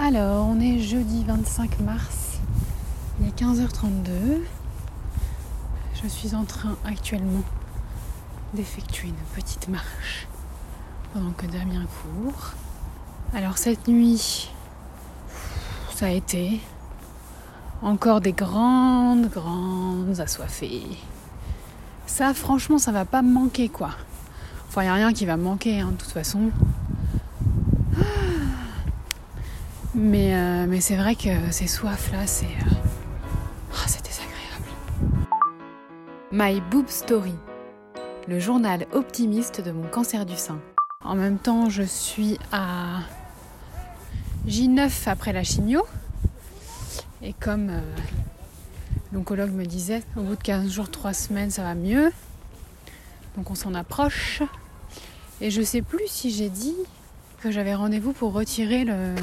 Alors, on est jeudi 25 mars, il est 15h32. Je suis en train actuellement d'effectuer une petite marche pendant que Damien court. Alors cette nuit, ça a été encore des grandes, grandes assoiffées. Ça, franchement, ça va pas me manquer, quoi. Enfin, il n'y a rien qui va me manquer, hein, de toute façon. Mais, euh, mais c'est vrai que ces soifs-là, c'est... Euh, ah, c'est désagréable. My Boob Story, le journal optimiste de mon cancer du sein. En même temps, je suis à J9 après la chimio. Et comme euh, l'oncologue me disait, au bout de 15 jours, 3 semaines, ça va mieux. Donc on s'en approche. Et je sais plus si j'ai dit que j'avais rendez-vous pour retirer le,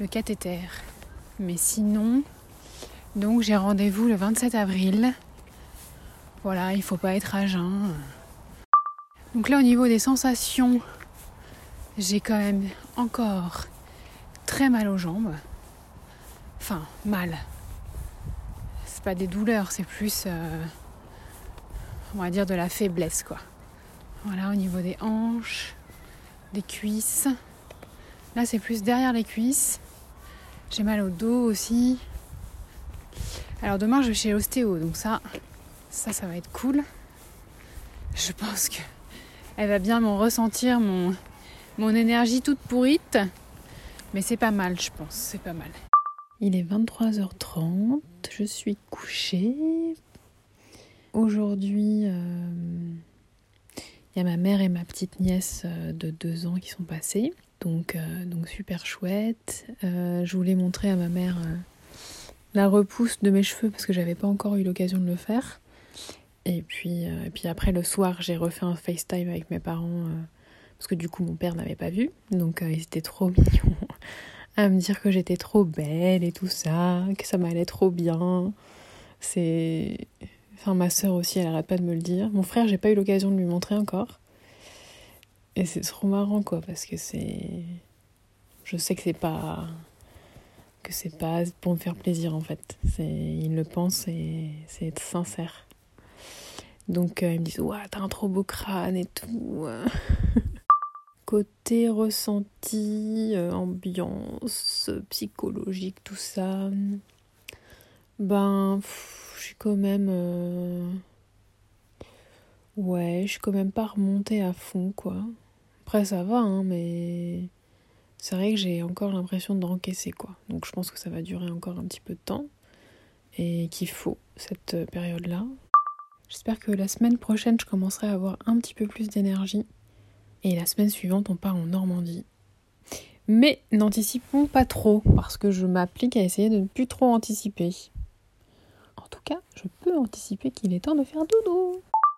le cathéter. Mais sinon, donc j'ai rendez-vous le 27 avril. Voilà, il faut pas être à jeun. Donc là au niveau des sensations, j'ai quand même encore très mal aux jambes. Enfin, mal. C'est pas des douleurs, c'est plus, euh, on va dire, de la faiblesse, quoi. Voilà, au niveau des hanches, des cuisses. Là, c'est plus derrière les cuisses. J'ai mal au dos aussi. Alors demain, je vais chez l'ostéo, donc ça, ça, ça va être cool. Je pense que elle va bien m'en ressentir mon, mon énergie toute pourrite. Mais c'est pas mal, je pense, c'est pas mal. Il est 23h30, je suis couchée. Aujourd'hui, euh, il y a ma mère et ma petite nièce euh, de 2 ans qui sont passées. Donc, euh, donc super chouette. je voulais montrer à ma mère la repousse de mes cheveux parce que j'avais pas encore eu l'occasion de le faire. Et puis, et puis après le soir, j'ai refait un FaceTime avec mes parents parce que du coup mon père n'avait pas vu. Donc ils étaient trop mignons à me dire que j'étais trop belle et tout ça, que ça m'allait trop bien. C'est. Enfin, ma soeur aussi, elle arrête pas de me le dire. Mon frère, j'ai pas eu l'occasion de lui montrer encore. Et c'est trop marrant, quoi, parce que c'est. Je sais que c'est pas. que c'est pas pour me faire plaisir, en fait. Il le pense et c'est sincère. Donc, euh, ils me disent Ouah, t'as un trop beau crâne et tout. côté ressenti, euh, ambiance, psychologique, tout ça, ben, je suis quand même. Euh, ouais, je suis quand même pas remontée à fond, quoi. Après, ça va, hein, mais c'est vrai que j'ai encore l'impression de rencaisser, quoi. Donc, je pense que ça va durer encore un petit peu de temps et qu'il faut cette période-là. J'espère que la semaine prochaine, je commencerai à avoir un petit peu plus d'énergie et la semaine suivante, on part en Normandie. Mais n'anticipons pas trop, parce que je m'applique à essayer de ne plus trop anticiper. En tout cas, je peux anticiper qu'il est temps de faire doudou.